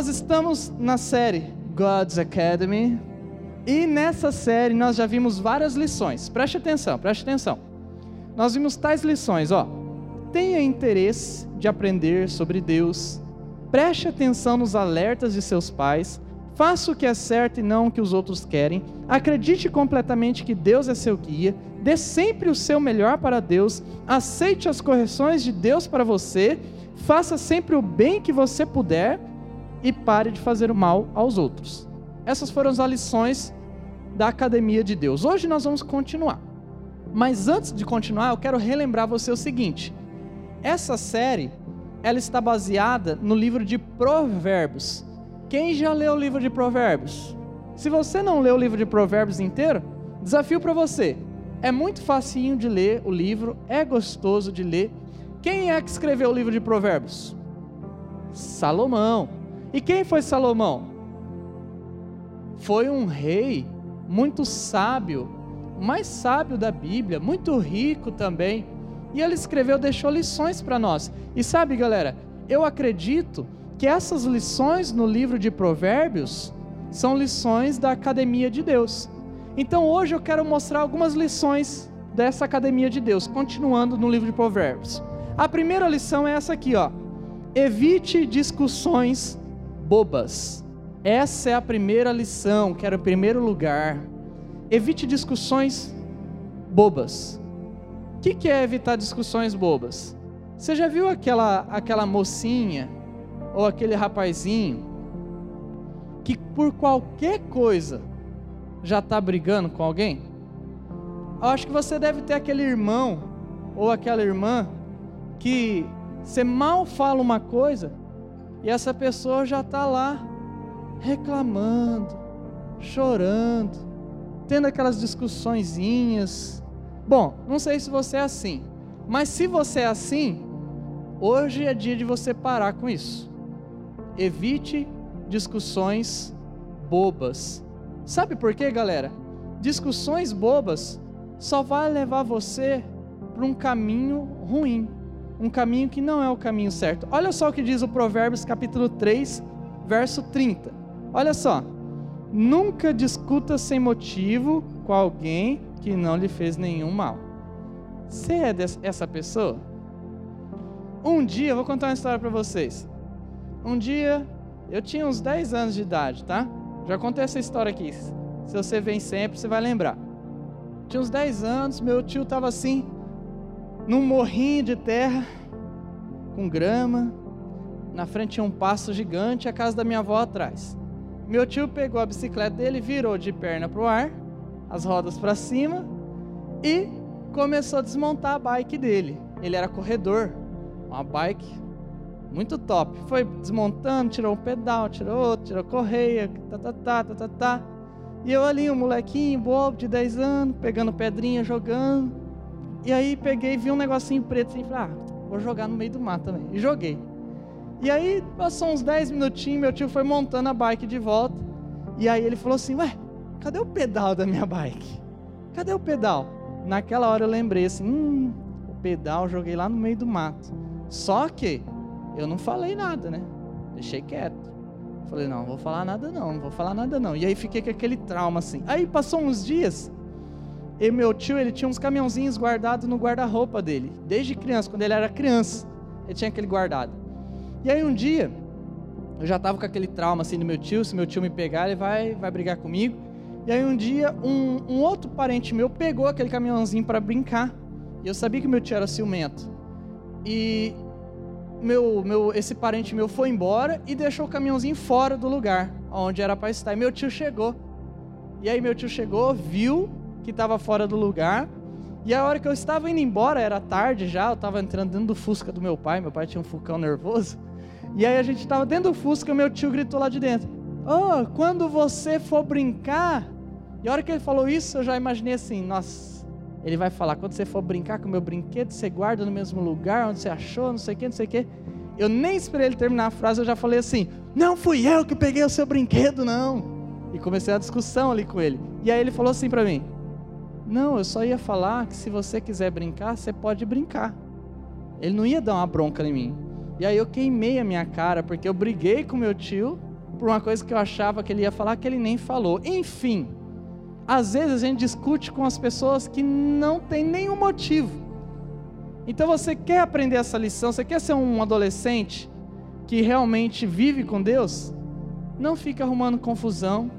Nós estamos na série God's Academy e nessa série nós já vimos várias lições. Preste atenção, preste atenção. Nós vimos tais lições, ó. Tenha interesse de aprender sobre Deus. Preste atenção nos alertas de seus pais. Faça o que é certo e não o que os outros querem. Acredite completamente que Deus é seu guia. Dê sempre o seu melhor para Deus. Aceite as correções de Deus para você. Faça sempre o bem que você puder e pare de fazer o mal aos outros. Essas foram as lições da Academia de Deus. Hoje nós vamos continuar. Mas antes de continuar, eu quero relembrar você o seguinte: essa série ela está baseada no livro de Provérbios. Quem já leu o livro de Provérbios? Se você não leu o livro de Provérbios inteiro, desafio para você. É muito facinho de ler o livro, é gostoso de ler. Quem é que escreveu o livro de Provérbios? Salomão. E quem foi Salomão? Foi um rei muito sábio, mais sábio da Bíblia, muito rico também. E ele escreveu, deixou lições para nós. E sabe, galera, eu acredito que essas lições no livro de Provérbios são lições da academia de Deus. Então hoje eu quero mostrar algumas lições dessa academia de Deus, continuando no livro de Provérbios. A primeira lição é essa aqui, ó. Evite discussões bobas. Essa é a primeira lição, que era o primeiro lugar. Evite discussões bobas. O que, que é evitar discussões bobas? Você já viu aquela, aquela mocinha ou aquele rapazinho que por qualquer coisa já está brigando com alguém? Eu acho que você deve ter aquele irmão ou aquela irmã que você mal fala uma coisa e essa pessoa já está lá reclamando, chorando, tendo aquelas discussõezinhas. Bom, não sei se você é assim, mas se você é assim, hoje é dia de você parar com isso. Evite discussões bobas. Sabe por quê, galera? Discussões bobas só vai levar você para um caminho ruim um caminho que não é o caminho certo. Olha só o que diz o Provérbios capítulo 3, verso 30. Olha só. Nunca discuta sem motivo com alguém que não lhe fez nenhum mal. Você é essa pessoa? Um dia, vou contar uma história para vocês. Um dia, eu tinha uns 10 anos de idade, tá? Já contei essa história aqui. Se você vem sempre, você vai lembrar. Tinha uns 10 anos, meu tio estava assim, num morrinho de terra, com grama. Na frente tinha um passo gigante a casa da minha avó atrás. Meu tio pegou a bicicleta dele, virou de perna para o ar, as rodas para cima e começou a desmontar a bike dele. Ele era corredor, uma bike muito top. Foi desmontando, tirou um pedal, tirou outro, tirou correia, tá, tá, tá, tá, tá, tá. E eu ali, um molequinho bobo de 10 anos, pegando pedrinha, jogando. E aí peguei, vi um negocinho preto assim, falei, ah, vou jogar no meio do mato também. E joguei. E aí passou uns 10 minutinhos, meu tio foi montando a bike de volta. E aí ele falou assim, ué, cadê o pedal da minha bike? Cadê o pedal? Naquela hora eu lembrei assim, hum, o pedal joguei lá no meio do mato. Só que eu não falei nada, né? Deixei quieto. Falei, não, não vou falar nada não, não vou falar nada não. E aí fiquei com aquele trauma assim. Aí passou uns dias, e meu tio, ele tinha uns caminhãozinhos guardados no guarda-roupa dele, desde criança, quando ele era criança, ele tinha aquele guardado. E aí um dia, eu já estava com aquele trauma assim do meu tio, se meu tio me pegar, ele vai, vai brigar comigo. E aí um dia, um, um outro parente meu pegou aquele caminhãozinho para brincar. E eu sabia que meu tio era ciumento. E meu, meu, esse parente meu foi embora e deixou o caminhãozinho fora do lugar onde era para estar. E meu tio chegou. E aí meu tio chegou, viu que estava fora do lugar. E a hora que eu estava indo embora, era tarde já, eu estava entrando dentro do Fusca do meu pai, meu pai tinha um Fucão nervoso. E aí a gente estava dentro do Fusca, meu tio gritou lá de dentro: Oh, quando você for brincar. E a hora que ele falou isso, eu já imaginei assim: Nossa, ele vai falar, quando você for brincar com o meu brinquedo, você guarda no mesmo lugar onde você achou, não sei o que, não sei o que. Eu nem esperei ele terminar a frase, eu já falei assim: Não fui eu que peguei o seu brinquedo, não. E comecei a discussão ali com ele. E aí ele falou assim para mim: não, eu só ia falar que se você quiser brincar, você pode brincar. Ele não ia dar uma bronca em mim. E aí eu queimei a minha cara, porque eu briguei com meu tio por uma coisa que eu achava que ele ia falar que ele nem falou. Enfim, às vezes a gente discute com as pessoas que não tem nenhum motivo. Então você quer aprender essa lição, você quer ser um adolescente que realmente vive com Deus? Não fique arrumando confusão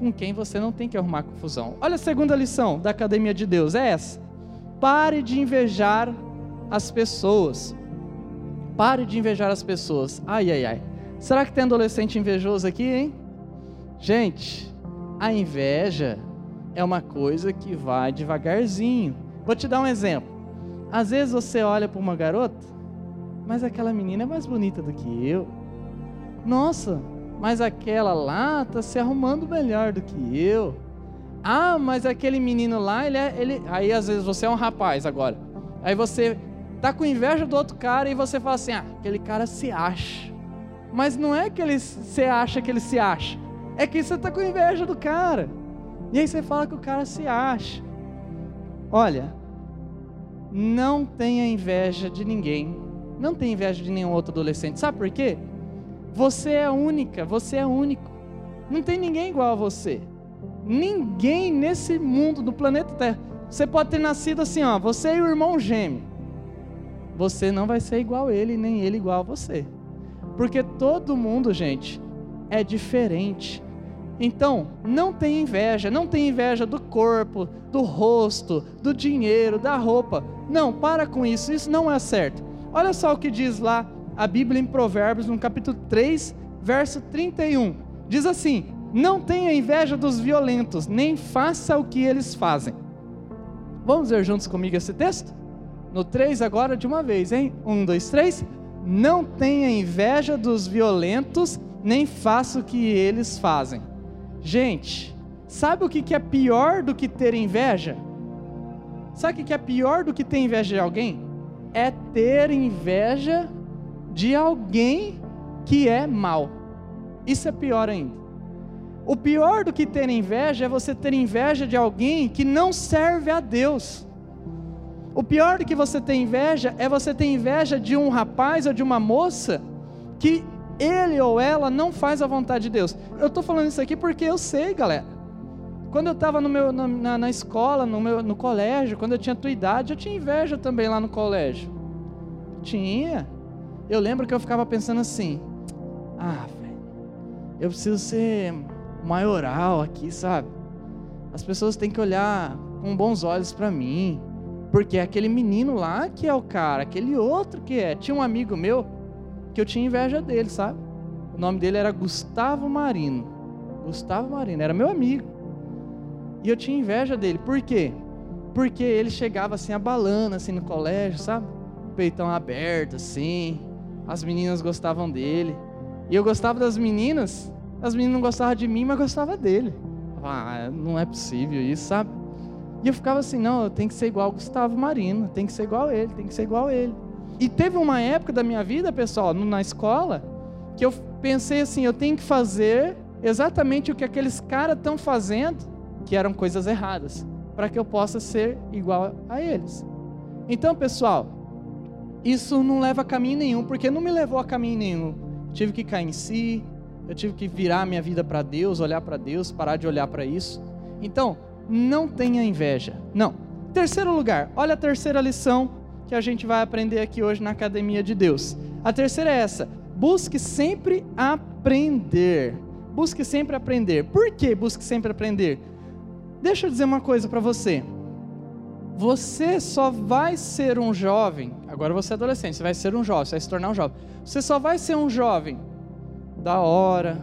com quem você não tem que arrumar confusão. Olha a segunda lição da Academia de Deus, é essa. Pare de invejar as pessoas. Pare de invejar as pessoas. Ai, ai, ai. Será que tem adolescente invejoso aqui, hein? Gente, a inveja é uma coisa que vai devagarzinho. Vou te dar um exemplo. Às vezes você olha para uma garota, mas aquela menina é mais bonita do que eu. Nossa, mas aquela lá está se arrumando melhor do que eu. Ah, mas aquele menino lá, ele é. Ele... Aí às vezes você é um rapaz agora. Aí você tá com inveja do outro cara e você fala assim: ah, aquele cara se acha. Mas não é que ele se acha que ele se acha, é que você tá com inveja do cara. E aí você fala que o cara se acha. Olha, não tenha inveja de ninguém. Não tenha inveja de nenhum outro adolescente. Sabe por quê? Você é única, você é único. Não tem ninguém igual a você. Ninguém nesse mundo, do planeta Terra. Você pode ter nascido assim, ó, você e o irmão gêmeo. Você não vai ser igual a ele, nem ele igual a você. Porque todo mundo, gente, é diferente. Então, não tenha inveja, não tenha inveja do corpo, do rosto, do dinheiro, da roupa. Não, para com isso, isso não é certo. Olha só o que diz lá a Bíblia em Provérbios, no capítulo 3, verso 31. Diz assim: Não tenha inveja dos violentos, nem faça o que eles fazem. Vamos ver juntos comigo esse texto? No 3 agora de uma vez, hein? 1, 2, 3. Não tenha inveja dos violentos, nem faça o que eles fazem. Gente, sabe o que é pior do que ter inveja? Sabe o que é pior do que ter inveja de alguém? É ter inveja de alguém que é mal. Isso é pior ainda. O pior do que ter inveja é você ter inveja de alguém que não serve a Deus. O pior do que você ter inveja é você ter inveja de um rapaz ou de uma moça que ele ou ela não faz a vontade de Deus. Eu estou falando isso aqui porque eu sei, galera. Quando eu estava na, na, escola, no, meu, no colégio, quando eu tinha tua idade, eu tinha inveja também lá no colégio. Tinha. Eu lembro que eu ficava pensando assim: ah, velho, eu preciso ser maioral aqui, sabe? As pessoas têm que olhar com bons olhos para mim. Porque é aquele menino lá que é o cara, aquele outro que é. Tinha um amigo meu que eu tinha inveja dele, sabe? O nome dele era Gustavo Marino. Gustavo Marino, era meu amigo. E eu tinha inveja dele. Por quê? Porque ele chegava assim abalando assim no colégio, sabe? Peitão aberto assim. As meninas gostavam dele. E eu gostava das meninas. As meninas não gostavam de mim, mas gostavam dele. Ah, não é possível isso, sabe? E eu ficava assim, não, eu tenho que ser igual ao Gustavo Marino, tem que ser igual a ele, tem que ser igual a ele. E teve uma época da minha vida, pessoal, na escola, que eu pensei assim: eu tenho que fazer exatamente o que aqueles caras estão fazendo, que eram coisas erradas, para que eu possa ser igual a eles. Então, pessoal, isso não leva a caminho nenhum, porque não me levou a caminho nenhum. tive que cair em si, eu tive que virar minha vida para Deus, olhar para Deus, parar de olhar para isso. Então, não tenha inveja. Não. Terceiro lugar, olha a terceira lição que a gente vai aprender aqui hoje na Academia de Deus. A terceira é essa: busque sempre aprender. Busque sempre aprender. Por que busque sempre aprender? Deixa eu dizer uma coisa para você. Você só vai ser um jovem, agora você é adolescente, você vai ser um jovem, você vai se tornar um jovem. Você só vai ser um jovem da hora,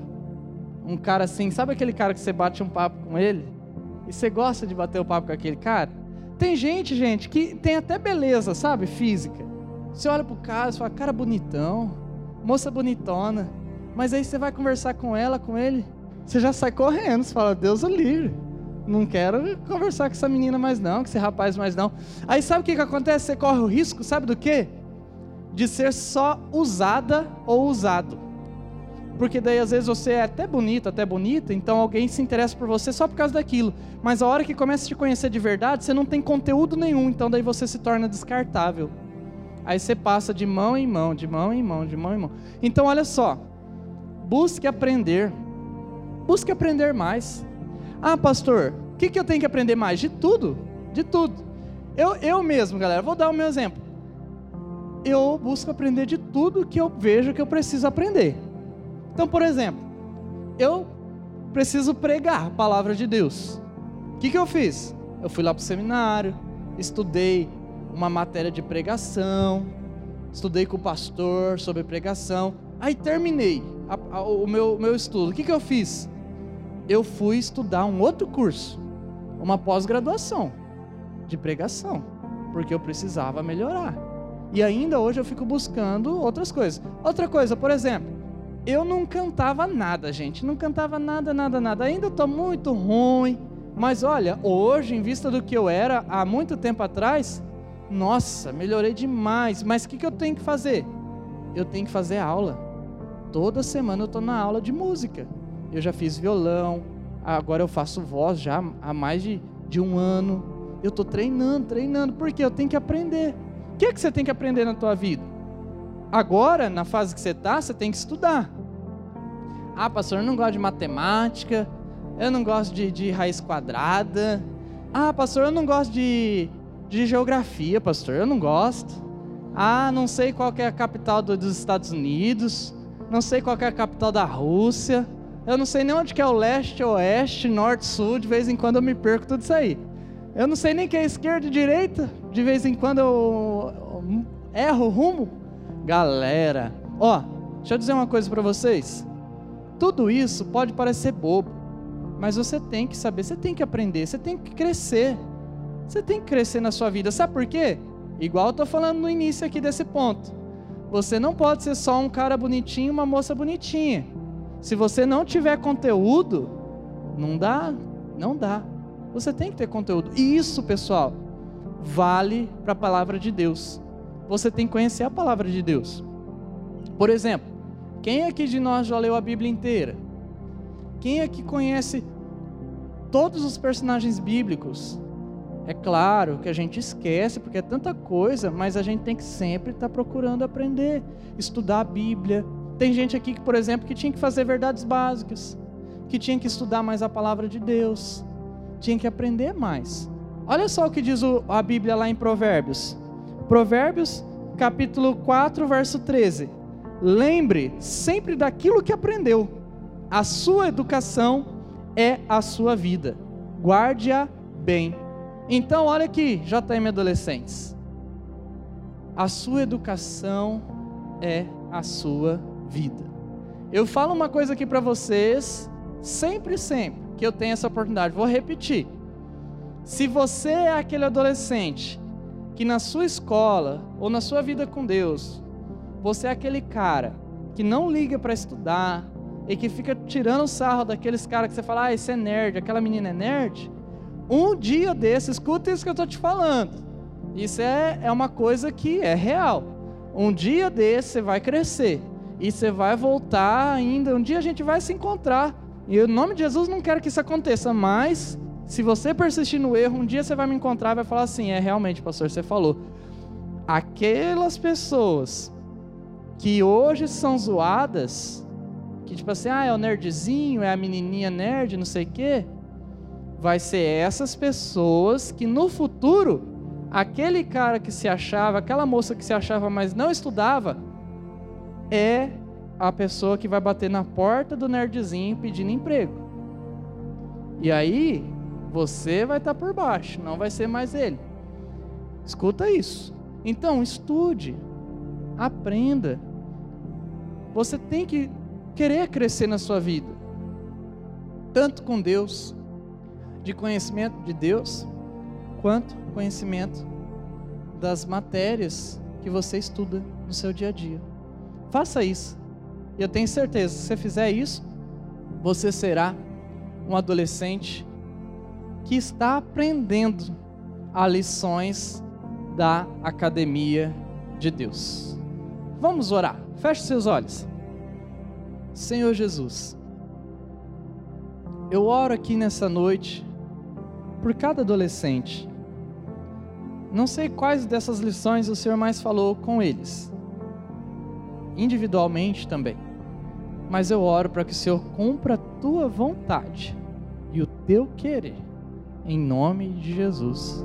um cara assim, sabe aquele cara que você bate um papo com ele? E você gosta de bater o papo com aquele cara? Tem gente, gente, que tem até beleza, sabe, física. Você olha pro cara e fala, cara bonitão, moça bonitona. Mas aí você vai conversar com ela, com ele, você já sai correndo, você fala, Deus o livre. Não quero conversar com essa menina mais não, com esse rapaz mais não. Aí sabe o que, que acontece? Você corre o risco, sabe do quê? De ser só usada ou usado. Porque daí às vezes você é até bonito, até bonita, então alguém se interessa por você só por causa daquilo. Mas a hora que começa a te conhecer de verdade, você não tem conteúdo nenhum, então daí você se torna descartável. Aí você passa de mão em mão, de mão em mão, de mão em mão. Então olha só, busque aprender. Busque aprender mais. Ah, pastor, o que, que eu tenho que aprender mais? De tudo, de tudo. Eu, eu mesmo, galera, vou dar o meu exemplo. Eu busco aprender de tudo que eu vejo que eu preciso aprender. Então, por exemplo, eu preciso pregar a palavra de Deus. O que, que eu fiz? Eu fui lá para o seminário, estudei uma matéria de pregação, estudei com o pastor sobre pregação. Aí terminei a, a, o meu, meu estudo. O que, que eu fiz? Eu fui estudar um outro curso, uma pós-graduação de pregação, porque eu precisava melhorar. E ainda hoje eu fico buscando outras coisas. Outra coisa, por exemplo, eu não cantava nada, gente. Não cantava nada, nada, nada. Ainda estou muito ruim. Mas olha, hoje, em vista do que eu era há muito tempo atrás, nossa, melhorei demais. Mas o que, que eu tenho que fazer? Eu tenho que fazer aula. Toda semana eu estou na aula de música. Eu já fiz violão, agora eu faço voz já há mais de, de um ano. Eu estou treinando, treinando, porque eu tenho que aprender. O que, é que você tem que aprender na tua vida? Agora, na fase que você está, você tem que estudar. Ah, pastor, eu não gosto de matemática, eu não gosto de, de raiz quadrada. Ah, pastor, eu não gosto de, de geografia, pastor, eu não gosto. Ah, não sei qual é a capital do, dos Estados Unidos, não sei qual é a capital da Rússia, eu não sei nem onde que é o leste, oeste, norte, sul, de vez em quando eu me perco tudo isso aí. Eu não sei nem que é esquerda e direita, de vez em quando eu, erro o rumo. Galera, ó, deixa eu dizer uma coisa para vocês. Tudo isso pode parecer bobo, mas você tem que saber, você tem que aprender, você tem que crescer. Você tem que crescer na sua vida. Sabe por quê? Igual eu estou falando no início aqui desse ponto. Você não pode ser só um cara bonitinho, uma moça bonitinha. Se você não tiver conteúdo, não dá, não dá. Você tem que ter conteúdo. E isso, pessoal, vale para a palavra de Deus. Você tem que conhecer a palavra de Deus. Por exemplo, quem aqui de nós já leu a Bíblia inteira? Quem aqui conhece todos os personagens bíblicos? É claro que a gente esquece, porque é tanta coisa, mas a gente tem que sempre estar tá procurando aprender, estudar a Bíblia. Tem gente aqui que, por exemplo, que tinha que fazer verdades básicas, que tinha que estudar mais a palavra de Deus, tinha que aprender mais. Olha só o que diz a Bíblia lá em Provérbios. Provérbios, capítulo 4, verso 13. Lembre sempre daquilo que aprendeu. A sua educação é a sua vida. Guarde-a bem então, olha aqui, JM Adolescentes. A sua educação é a sua vida. Eu falo uma coisa aqui para vocês, sempre, sempre que eu tenho essa oportunidade, vou repetir. Se você é aquele adolescente que na sua escola ou na sua vida com Deus, você é aquele cara que não liga para estudar e que fica tirando sarro daqueles caras que você fala, ah, esse é nerd, aquela menina é nerd, um dia desse, escuta isso que eu estou te falando. Isso é, é uma coisa que é real. Um dia desse você vai crescer. E você vai voltar ainda. Um dia a gente vai se encontrar. E em nome de Jesus não quero que isso aconteça, mas se você persistir no erro, um dia você vai me encontrar e vai falar assim: é realmente, pastor, você falou. Aquelas pessoas que hoje são zoadas, que tipo assim, ah, é o nerdzinho, é a menininha nerd, não sei o quê vai ser essas pessoas que no futuro, aquele cara que se achava, aquela moça que se achava, mas não estudava, é a pessoa que vai bater na porta do nerdzinho pedindo emprego. E aí, você vai estar por baixo, não vai ser mais ele. Escuta isso. Então, estude, aprenda. Você tem que querer crescer na sua vida, tanto com Deus, de conhecimento de Deus, quanto conhecimento das matérias que você estuda no seu dia a dia. Faça isso. E eu tenho certeza, se você fizer isso, você será um adolescente que está aprendendo as lições da academia de Deus. Vamos orar. Feche seus olhos. Senhor Jesus, eu oro aqui nessa noite por cada adolescente. Não sei quais dessas lições o Senhor mais falou com eles, individualmente também. mas eu oro para que o Senhor cumpra a tua vontade e o teu querer, em nome de Jesus.